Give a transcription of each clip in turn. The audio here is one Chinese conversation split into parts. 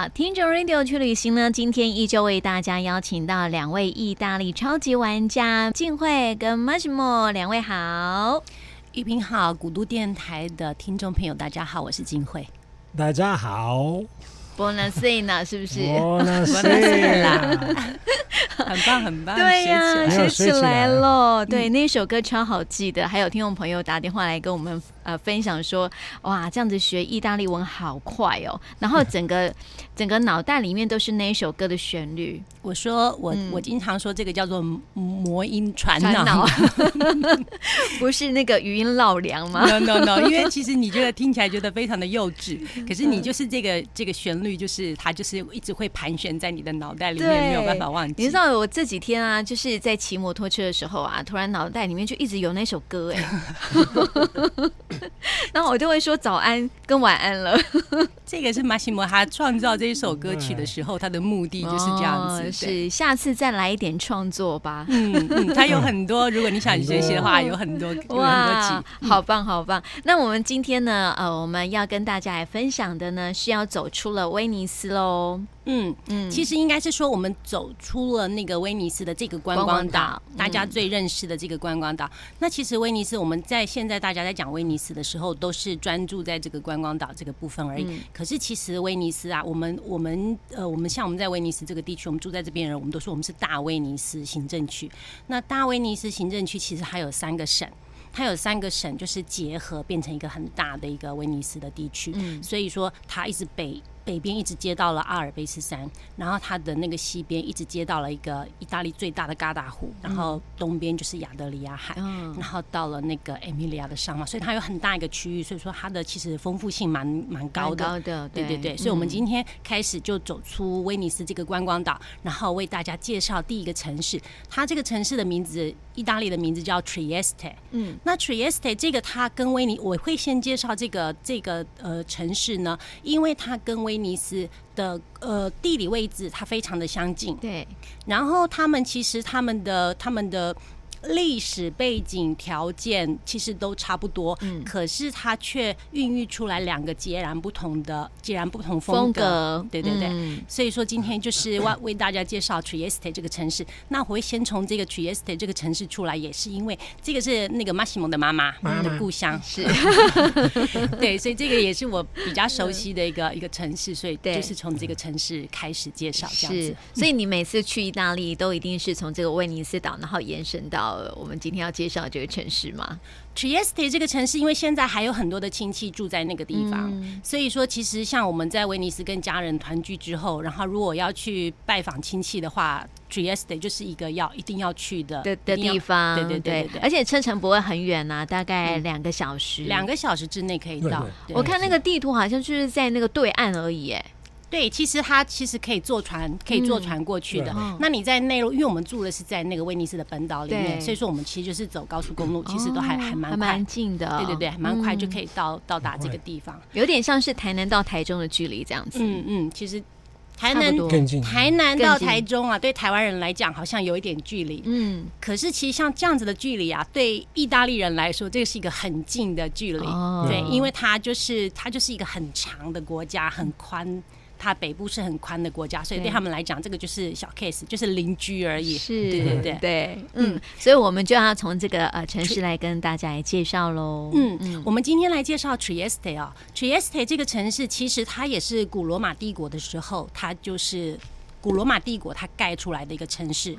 好，听众 Radio 去旅行呢，今天依旧为大家邀请到两位意大利超级玩家静慧跟 Massimo，两位好，玉萍好，古都电台的听众朋友大家好，我是静慧，大家好。Buonasera 是不是？Buonasera 很棒很棒。对呀，学起来了。对，嗯、那首歌超好记的。还有听众朋友打电话来跟我们呃分享说，哇，这样子学意大利文好快哦。然后整个 整个脑袋里面都是那一首歌的旋律。我说我、嗯、我经常说这个叫做魔音传脑，脑 不是那个语音绕梁吗？No No No，因为其实你觉得听起来觉得非常的幼稚，可是你就是这个这个旋律。就是它，就是一直会盘旋在你的脑袋里面，没有办法忘记。你知道我这几天啊，就是在骑摩托车的时候啊，突然脑袋里面就一直有那首歌哎，然后我就会说早安跟晚安了。这个是马西莫他创造这一首歌曲的时候，他的目的就是这样子。哦、是下次再来一点创作吧。嗯嗯，他有很多，如果你想学习的话，有很多哇，好棒好棒。那我们今天呢，呃，我们要跟大家来分享的呢，是要走出了威尼斯喽。嗯嗯，其实应该是说，我们走出了那个威尼斯的这个观光岛，光光大家最认识的这个观光岛。嗯、那其实威尼斯，我们在现在大家在讲威尼斯的时候，都是专注在这个观光岛这个部分而已。嗯、可是其实威尼斯啊，我们我们呃，我们像我们在威尼斯这个地区，我们住在这边人，我们都说我们是大威尼斯行政区。那大威尼斯行政区其实还有三个省，它有三个省就是结合变成一个很大的一个威尼斯的地区。嗯，所以说它一直北。北边一直接到了阿尔卑斯山，然后它的那个西边一直接到了一个意大利最大的嘎达湖，然后东边就是亚得里亚海，然后到了那个艾米利亚的上嘛，所以它有很大一个区域，所以说它的其实丰富性蛮蛮高的。高的，对对对。所以我们今天开始就走出威尼斯这个观光岛，然后为大家介绍第一个城市。它这个城市的名字，意大利的名字叫 Trieste。嗯，那 Trieste 这个它跟威尼，我会先介绍这个这个呃城市呢，因为它跟威威尼斯的呃地理位置，它非常的相近。对，然后他们其实他们的他们的。历史背景条件其实都差不多，嗯，可是它却孕育出来两个截然不同的、截然不同风格，对对对。嗯、所以说今天就是为 为大家介绍 Trieste 这个城市。那我会先从这个 Trieste 这个城市出来，也是因为这个是那个 Massimo 的妈妈的故乡，是，对，所以这个也是我比较熟悉的一个一个城市，所以就是从这个城市开始介绍这样子。所以你每次去意大利都一定是从这个威尼斯岛，然后延伸到。呃，我们今天要介绍这个城市吗？Trieste 这个城市，因为现在还有很多的亲戚住在那个地方，嗯、所以说其实像我们在威尼斯跟家人团聚之后，然后如果要去拜访亲戚的话，Trieste 就是一个要一定要去的的的地方。对对对，而且车程不会很远呐、啊，大概两个小时，两、嗯、个小时之内可以到。我看那个地图好像就是在那个对岸而已，哎。对，其实它其实可以坐船，可以坐船过去的。嗯、那你在内陆，因为我们住的是在那个威尼斯的本岛里面，所以说我们其实就是走高速公路，其实都还、哦、还蛮快，蛮近的。对对对，蛮快就可以到、嗯、到达这个地方，有点像是台南到台中的距离这样子。嗯嗯，其实台南台南到台中啊，对台湾人来讲好像有一点距离。嗯，可是其实像这样子的距离啊，对意大利人来说，这个是一个很近的距离。哦、对，因为它就是它就是一个很长的国家，很宽。它北部是很宽的国家，所以对他们来讲，这个就是小 case，就是邻居而已。是，对对对。对，嗯，所以我们就要从这个呃城市来跟大家来介绍喽。嗯嗯，我们今天来介绍 Trieste 啊，Trieste 这个城市其实它也是古罗马帝国的时候，它就是。古罗马帝国它盖出来的一个城市，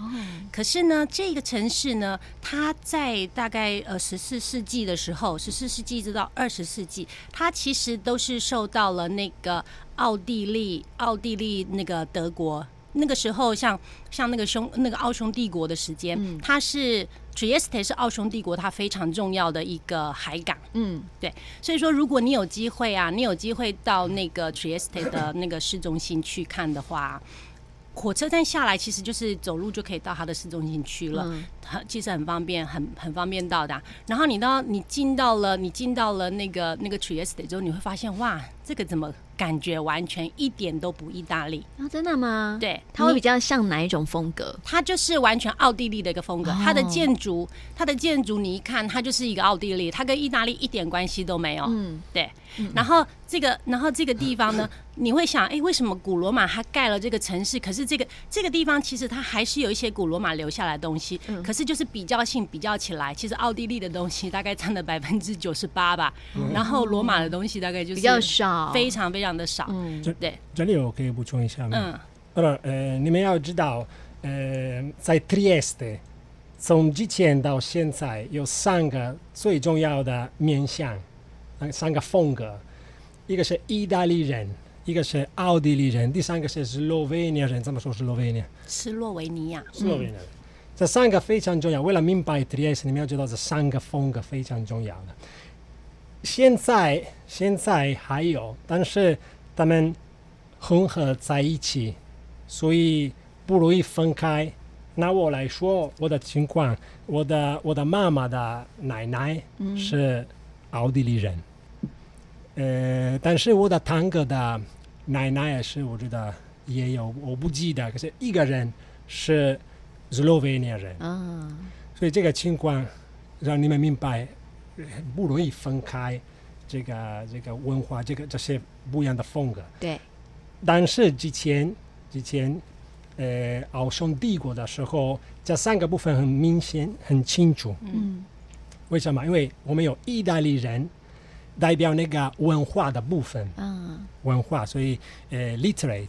可是呢，这个城市呢，它在大概呃十四世纪的时候，十四世纪一直到二十世纪，它其实都是受到了那个奥地利、奥地利那个德国那个时候像，像像那个匈那个奥匈帝国的时间，它是 Trieste 是奥匈帝国它非常重要的一个海港，嗯，对，所以说如果你有机会啊，你有机会到那个 Trieste 的那个市中心去看的话。火车站下来，其实就是走路就可以到它的市中心去了，很其实很方便，很很方便到达。然后你到你进到了，你进到了那个那个 Trieste 之后，你会发现哇，这个怎么感觉完全一点都不意大利？哦，真的吗？对，它会比较像哪一种风格？它就是完全奥地利的一个风格。它的建筑，它的建筑，你一看，它就是一个奥地利，它跟意大利一点关系都没有。嗯，对。然后这个，然后这个地方呢，你会想，哎，为什么古罗马它盖了这个城市？可是这个这个地方其实它还是有一些古罗马留下来的东西。可是就是比较性比较起来，其实奥地利的东西大概占了 百分之九十八吧。然后罗马的东西大概就是比较少，非常非常的少。嗯，对。这里我可以补充一下吗？嗯。呃，你们要知道，呃，在 Trieste，从之前到现在有三个最重要的面向。三个风格，一个是意大利人，一个是奥地利人，第三个是斯洛维尼亚人。怎么说斯洛维尼亚？斯洛维尼亚。斯洛维尼亚。这三个非常重要。为了明白 Trieste，你们要知道这三个风格非常重要的。现在现在还有，但是他们混合在一起，所以不容易分开。拿我来说，我的情况，我的我的妈妈的奶奶是奥地利人。嗯呃，但是我的堂哥的奶奶也是，我觉得也有，我不记得。可是一个人是斯洛维尼亚人，啊，所以这个情况让你们明白，不容易分开这个这个文化，这个这些不一样的风格。对。但是之前之前，呃，奥匈帝国的时候，这三个部分很明显、很清楚。嗯。为什么？因为我们有意大利人。代表那个文化的部分，嗯，文化，所以呃，literate，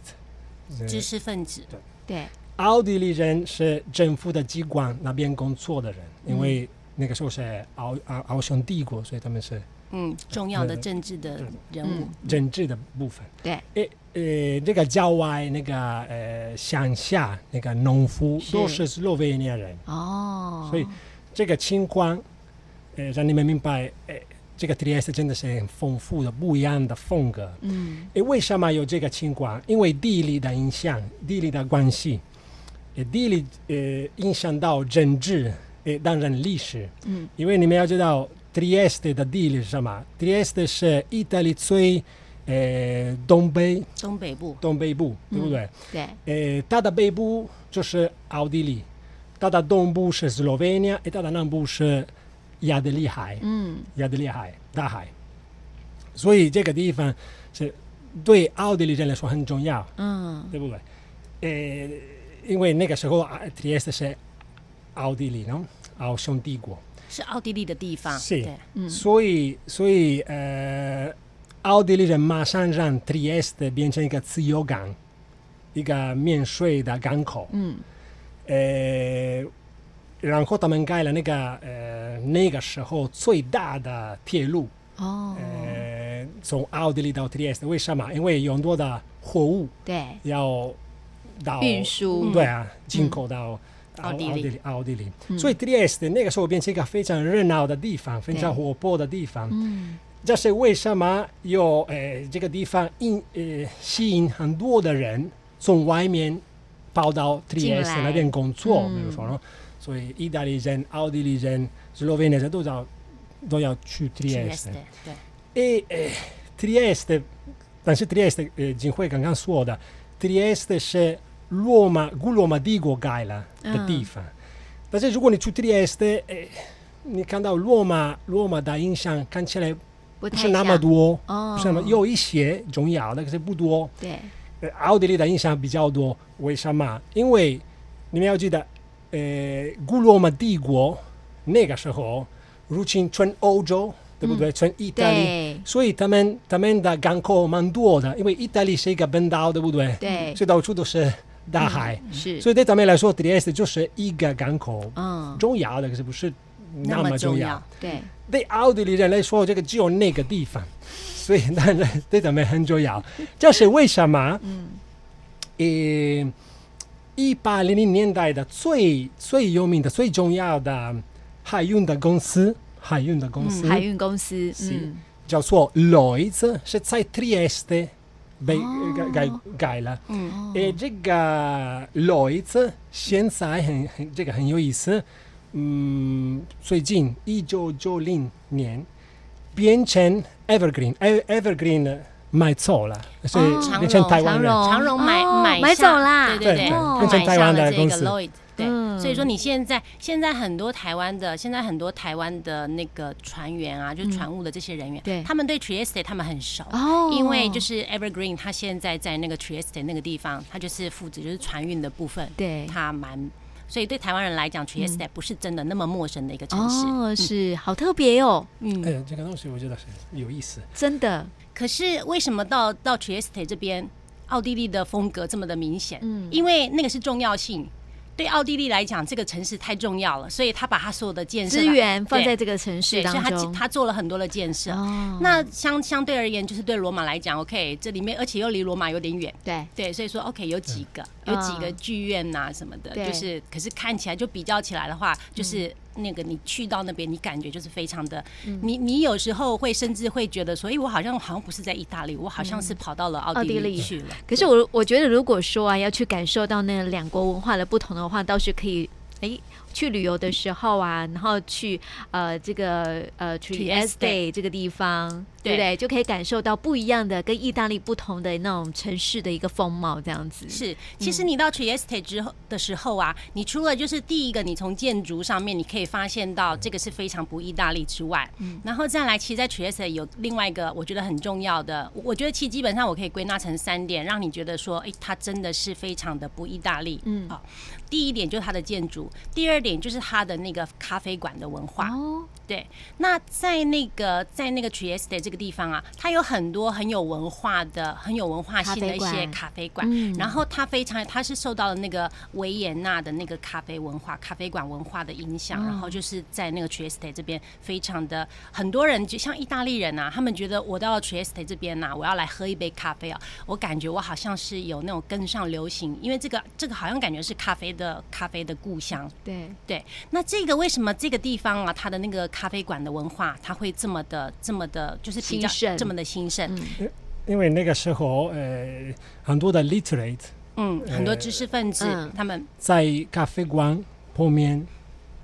知识分子，对对。奥地利人是政府的机关那边工作的人，因为那个时候是奥奥奥匈帝国，所以他们是嗯重要的政治的人物，政治的部分。对，诶呃，这个郊外那个呃乡下那个农夫都是斯洛维尼亚人哦，所以这个情况呃让你们明白诶。这个 Trieste 真的是很丰富的、不一样的风格。嗯，诶，为什么有这个情况？因为地理的影响、地理的关系，诶，地理呃影响到政治，呃，当然历史。嗯，因为你们要知道 Trieste 的地理是什么？Trieste 是意大利最呃东北、东北部、东北部，对不对？嗯、对。呃，它的北部就是奥地利，它的东部是斯洛文尼亚，它的南部是。亚得里海，嗯，亚得里海大海，所以这个地方是对奥地利人来说很重要，嗯，对不对？呃，因为那个时候啊，Trieste 是奥地利喏，奥匈帝国。是奥地利的地方，是，对。嗯，所以所以呃，奥地利人马上让 Trieste 变成一个自由港，一个免税的港口，嗯，呃。然后他们盖了那个呃那个时候最大的铁路哦，呃从奥地利到 Trieste，为什么？因为有很多的货物对。要到运输。对啊进口到奥地利。奥地利，所以 Trieste 那个时候变成一个非常热闹的地方，非常活泼的地方。嗯，这是为什么有呃这个地方引呃吸引很多的人从外面跑到 Trieste 那边工作，比如说。所以意大利人、奥地利人、斯洛文尼亚人都要都要去 Trieste。对。诶，Trieste，但是 Trieste，呃，景辉刚刚说的，Trieste 是罗马古罗马帝国盖了的地方。但是如果你去 Trieste，诶，你看到罗马罗马的印象看起来不是那么多，不是那么有一些重要的，可是不多。对。奥地利的印象比较多，为什么？因为你们要记得。呃，古罗马帝国那个时候入侵全欧洲，对不对？嗯、全意大利，所以他们他们的港口蛮多的，因为意大利是一个本岛，对不对？对，所以到处都是大海，嗯、是。所以对他们来说，Trieste 就是一个港口，嗯，重要的可是不是那么重要。对，对奥地利人来说，这个只有那个地方，所以当然对他们很重要。这是为什么？嗯，呃。一八零零年代的最最有名的、最重要的海运的公司，海运的公司，海运公司，嗯，叫做 Lloyds，是在 Trieste 被改改了。嗯，诶，这个 Lloyds 现在很很这个很有意思。嗯，最近一九九零年变成 Evergreen，Evergreen 买走了，所以变成台湾人，长荣买买买走啦，对对对，变成台湾的公司。对，所以说你现在现在很多台湾的，现在很多台湾的那个船员啊，就是船务的这些人员，对，他们对 Trieste 他们很熟，哦，因为就是 Evergreen 他现在在那个 Trieste 那个地方，他就是负责就是船运的部分，对，他蛮。所以对台湾人来讲，Trieste 不是真的那么陌生的一个城市。哦，是好特别哦。嗯，哎，这个东西我觉得是有意思。真的。可是为什么到到 Trieste 这边，奥地利的风格这么的明显？嗯，因为那个是重要性。对奥地利来讲，这个城市太重要了，所以他把他所有的建设资源放在这个城市当中，所以他他做了很多的建设。哦、那相相对而言，就是对罗马来讲，OK，这里面而且又离罗马有点远，对对，所以说 OK 有几个、嗯、有几个剧院呐、啊、什么的，对就是可是看起来就比较起来的话，就是。嗯那个你去到那边，你感觉就是非常的，嗯、你你有时候会甚至会觉得说，哎，我好像好像不是在意大利，我好像是跑到了奥地利去了。嗯、可是我我觉得，如果说啊，要去感受到那两国文化的不同的话，倒是可以，哎。去旅游的时候啊，然后去呃这个呃 Trieste 这个地方，对不对？就可以感受到不一样的跟意大利不同的那种城市的一个风貌，这样子。是，其实你到 Trieste 之后的时候啊，你除了就是第一个，你从建筑上面你可以发现到这个是非常不意大利之外，嗯，然后再来，其实，在 Trieste 有另外一个我觉得很重要的，我觉得其实基本上我可以归纳成三点，让你觉得说，哎，它真的是非常的不意大利，嗯，好。第一点就是它的建筑，第二点就是它的那个咖啡馆的文化。哦，对。那在那个在那个 Trieste 这个地方啊，它有很多很有文化的、很有文化性的一些咖啡馆。嗯。然后它非常，它是受到了那个维也纳的那个咖啡文化、咖啡馆文化的影响。然后就是在那个 Trieste 这边，非常的很多人，就像意大利人啊，他们觉得我到了 Trieste 这边呐，我要来喝一杯咖啡啊，我感觉我好像是有那种跟上流行，因为这个这个好像感觉是咖啡。的咖啡的故乡，对对，那这个为什么这个地方啊，它的那个咖啡馆的文化，它会这么的这么的，就是比较盛这么的兴盛？嗯，因为那个时候，呃，很多的 literate，嗯，很多知识分子，呃、他们在咖啡馆后面。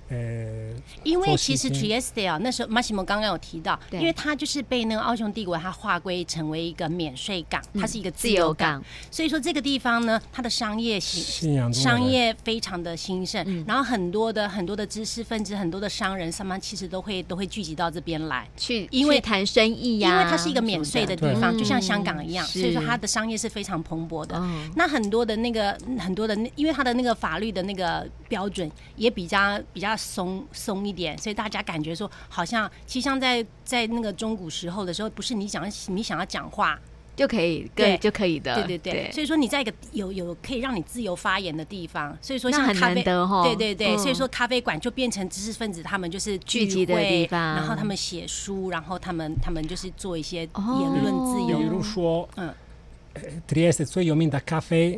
呃，因为其实 Trieste 啊，那时候马西莫刚刚有提到，因为它就是被那个奥匈帝国它划归成为一个免税港，它是一个自由港，所以说这个地方呢，它的商业兴商业非常的兴盛，然后很多的很多的知识分子，很多的商人，他们其实都会都会聚集到这边来去，因为谈生意呀，因为它是一个免税的地方，就像香港一样，所以说它的商业是非常蓬勃的。那很多的那个很多的，因为它的那个法律的那个标准也比较比较。松松一点，所以大家感觉说，好像其实像在在那个中古时候的时候，不是你想你想要讲话。就可以，对，就可以的，对对对。所以说你在一个有有可以让你自由发言的地方，所以说像咖啡，对对对，所以说咖啡馆就变成知识分子他们就是聚集的地方，然后他们写书，然后他们他们就是做一些言论自由。比如说，嗯，Trieste 最有名的咖啡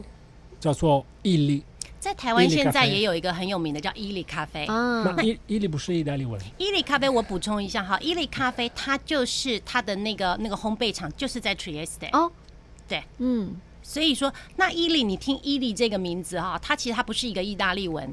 叫做伊利。在台湾现在也有一个很有名的叫伊利咖啡。嗯，伊伊利不是意大利文。伊利咖啡我补充一下哈，伊利咖啡它就是它的那个那个烘焙厂就是在 Trieste。哦，对，嗯，所以说那伊利，你听伊利这个名字哈，它其实它不是一个意大利文。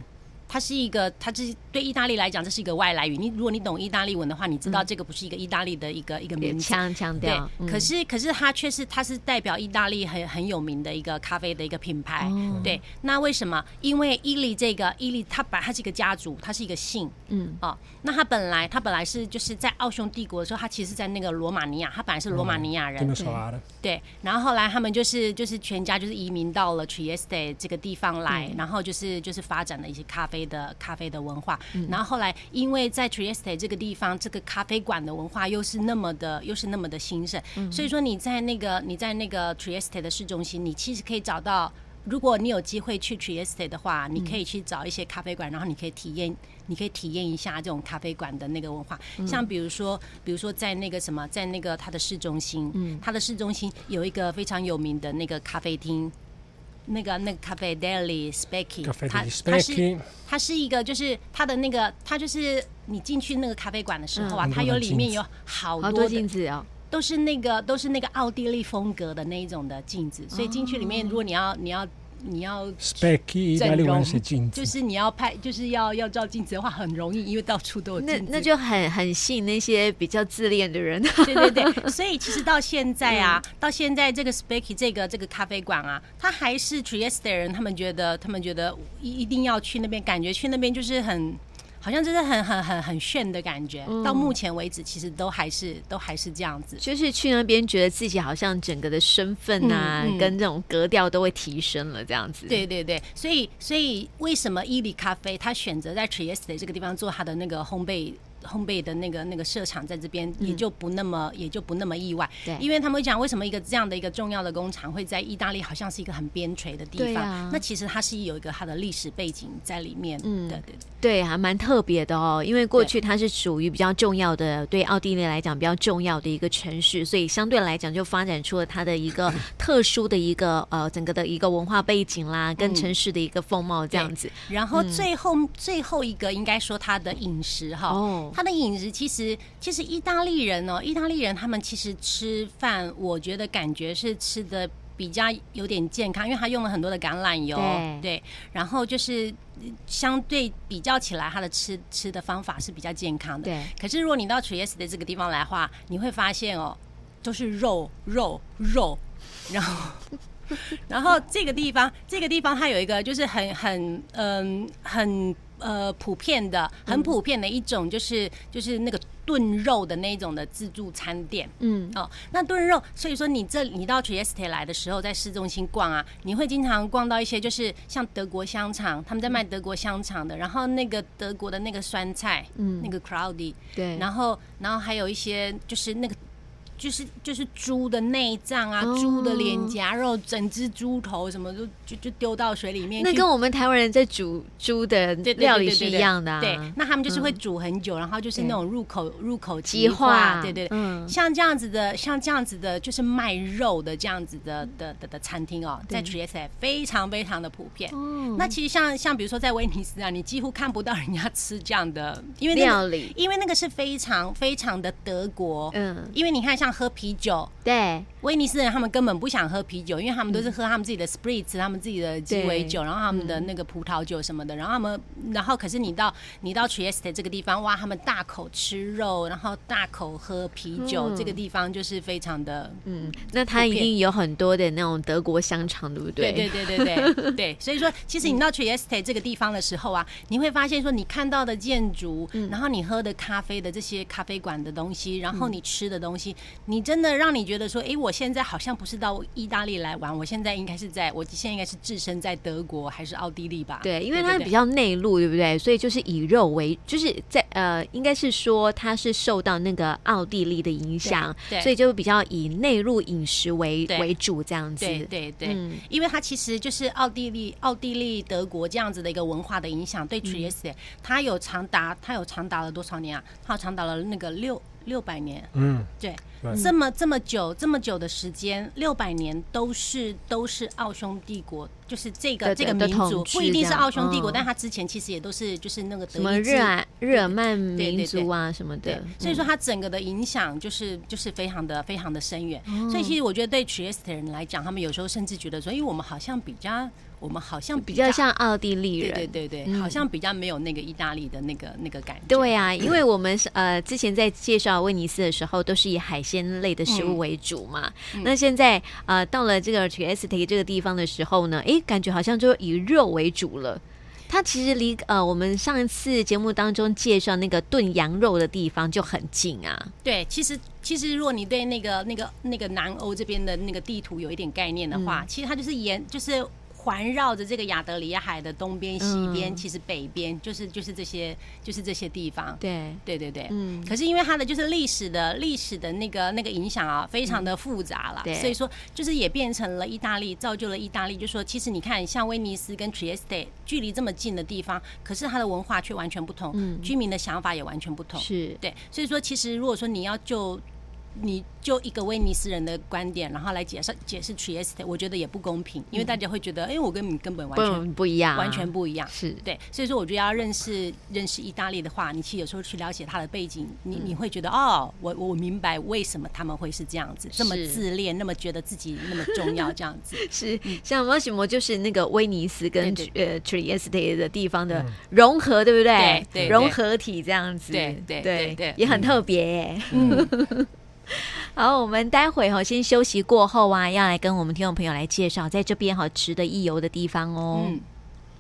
它是一个，它这对意大利来讲，这是一个外来语。你如果你懂意大利文的话，你知道这个不是一个意大利的一个、嗯、一个名字。强强调。对，嗯、可是可是它却是它是代表意大利很很有名的一个咖啡的一个品牌。哦、对，那为什么？因为伊利这个伊利，它本来它是一个家族，它是一个姓。嗯。哦，那他本来他本来是就是在奥匈帝国的时候，他其实在那个罗马尼亚，他本来是罗马尼亚人。嗯、对。然后后来他们就是就是全家就是移民到了 Trieste 这个地方来，嗯、然后就是就是发展了一些咖啡。的咖啡的文化，然后后来因为在 Trieste 这个地方，这个咖啡馆的文化又是那么的，又是那么的兴盛，所以说你在那个你在那个 Trieste 的市中心，你其实可以找到，如果你有机会去 Trieste 的话，你可以去找一些咖啡馆，然后你可以体验，你可以体验一下这种咖啡馆的那个文化，像比如说，比如说在那个什么，在那个它的市中心，嗯，它的市中心有一个非常有名的那个咖啡厅。那个那个咖啡 daily Specky，它它是它是一个，就是它的那个，它就是你进去那个咖啡馆的时候啊，嗯、它有里面有好多镜子哦，都是那个都是那个奥地利风格的那一种的镜子，所以进去里面，如果你要你要你要镜子，就是你要拍，就是要要照镜子的话很容易，因为到处都有镜子。那那就很很吸引那些比较自恋的人。对 对对，所以其实到现在啊，嗯、到现在这个 specchi 这个这个咖啡馆啊，它还是 Trieste 的人，他们觉得他们觉得一一定要去那边，感觉去那边就是很。好像就是很很很很炫的感觉，嗯、到目前为止其实都还是都还是这样子，就是去那边觉得自己好像整个的身份啊，嗯嗯、跟这种格调都会提升了这样子。对对对，所以所以为什么伊利咖啡他选择在 Trieste 这个地方做他的那个烘焙？烘焙的那个那个设厂在这边也就不那么、嗯、也就不那么意外，对，因为他们会讲为什么一个这样的一个重要的工厂会在意大利，好像是一个很边陲的地方。啊、那其实它是有一个它的历史背景在里面。嗯，对对对，还蛮特别的哦。因为过去它是属于比较重要的，对奥地利来讲比较重要的一个城市，所以相对来讲就发展出了它的一个 特殊的一个呃整个的一个文化背景啦，跟城市的一个风貌这样子。然后最后、嗯、最后一个应该说它的饮食哈。哦他的饮食其实，其实意大利人哦，意大利人他们其实吃饭，我觉得感觉是吃的比较有点健康，因为他用了很多的橄榄油，对，对，然后就是相对比较起来，他的吃吃的方法是比较健康的。对，可是如果你到 Trieste 的这个地方来的话，你会发现哦，都是肉肉肉，然后 然后这个地方，这个地方它有一个就是很很嗯很。呃，普遍的，很普遍的一种就是、嗯、就是那个炖肉的那种的自助餐店，嗯，哦，那炖肉，所以说你这你到 Trieste 来的时候，在市中心逛啊，你会经常逛到一些就是像德国香肠，他们在卖德国香肠的，然后那个德国的那个酸菜，嗯，那个 Crowdy，对，然后然后还有一些就是那个。就是就是猪的内脏啊，猪的脸颊肉，整只猪头什么都就就丢到水里面。那跟我们台湾人在煮猪的料理是一样的啊。对，那他们就是会煮很久，然后就是那种入口入口即化。对对对，像这样子的，像这样子的，就是卖肉的这样子的的的的餐厅哦，在 Trieste 非常非常的普遍。那其实像像比如说在威尼斯啊，你几乎看不到人家吃这样的，因为料理，因为那个是非常非常的德国。嗯，因为你看像。喝啤酒，对，威尼斯人他们根本不想喝啤酒，因为他们都是喝他们自己的 Spritz，他们自己的鸡尾酒，然后他们的那个葡萄酒什么的，然后他们，然后可是你到你到 Trieste 这个地方，哇，他们大口吃肉，然后大口喝啤酒，这个地方就是非常的，嗯，那他一定有很多的那种德国香肠，对不对？对对对对对对，所以说，其实你到 Trieste 这个地方的时候啊，你会发现说，你看到的建筑，然后你喝的咖啡的这些咖啡馆的东西，然后你吃的东西，你真的让你觉得说，哎，我现在好像不是到意大利来玩，我现在应该是在，我现在应该是置身在德国还是奥地利吧？对，因为它比较内陆，对不对？所以就是以肉为，就是在呃，应该是说它是受到那个奥地利的影响，对，所以就比较以内陆饮食为为主这样子。对对对，嗯，因为它其实就是奥地利、奥地利、德国这样子的一个文化的影响，对 Trieste，它有长达，它有长达了多少年啊？它有长达了那个六。六百年，嗯，对，这么这么久这么久的时间，六百年都是都是奥匈帝国，就是这个这个民族不一定是奥匈帝国，但他之前其实也都是就是那个什么日耳日耳曼民族啊什么的，所以说它整个的影响就是就是非常的非常的深远。所以其实我觉得对 Trieste 人来讲，他们有时候甚至觉得说，因为我们好像比较。我们好像比较像奥地利人，对对对，好像比较没有那个意大利的那个那个感觉。对啊，因为我们是呃之前在介绍威尼斯的时候，都是以海鲜类的食物为主嘛。那现在呃到了这个 Trieste 这个地方的时候呢，哎，感觉好像就以肉为主了。它其实离呃我们上一次节目当中介绍那个炖羊肉的地方就很近啊。对，其实其实如果你对那个那个那个南欧这边的那个地图有一点概念的话，其实它就是沿就是。环绕着这个亚得里亚海的东边、西边，其实北边就是就是这些就是这些地方。对对对对，嗯。可是因为它的就是历史的历史的那个那个影响啊，非常的复杂了。对。所以说，就是也变成了意大利，造就了意大利。就是说，其实你看，像威尼斯跟 Trieste 距离这么近的地方，可是它的文化却完全不同，居民的想法也完全不同。是。对。所以说，其实如果说你要就你就一个威尼斯人的观点，然后来解释解释 Trieste，我觉得也不公平，因为大家会觉得，哎、嗯，我跟你根本完全不一样，完全不一样，是对。所以说，我觉得要认识认识意大利的话，你其实有时候去了解他的背景，你你会觉得，哦，我我明白为什么他们会是这样子，这么自恋，那么觉得自己那么重要，这样子。是像 Massimo 就是那个威尼斯跟呃 Trieste 的地方的融合，对不对？对，融合体这样子，对对对对，也很特别。嗯。好，我们待会哈先休息过后啊，要来跟我们听众朋友来介绍在这边好值得一游的地方哦。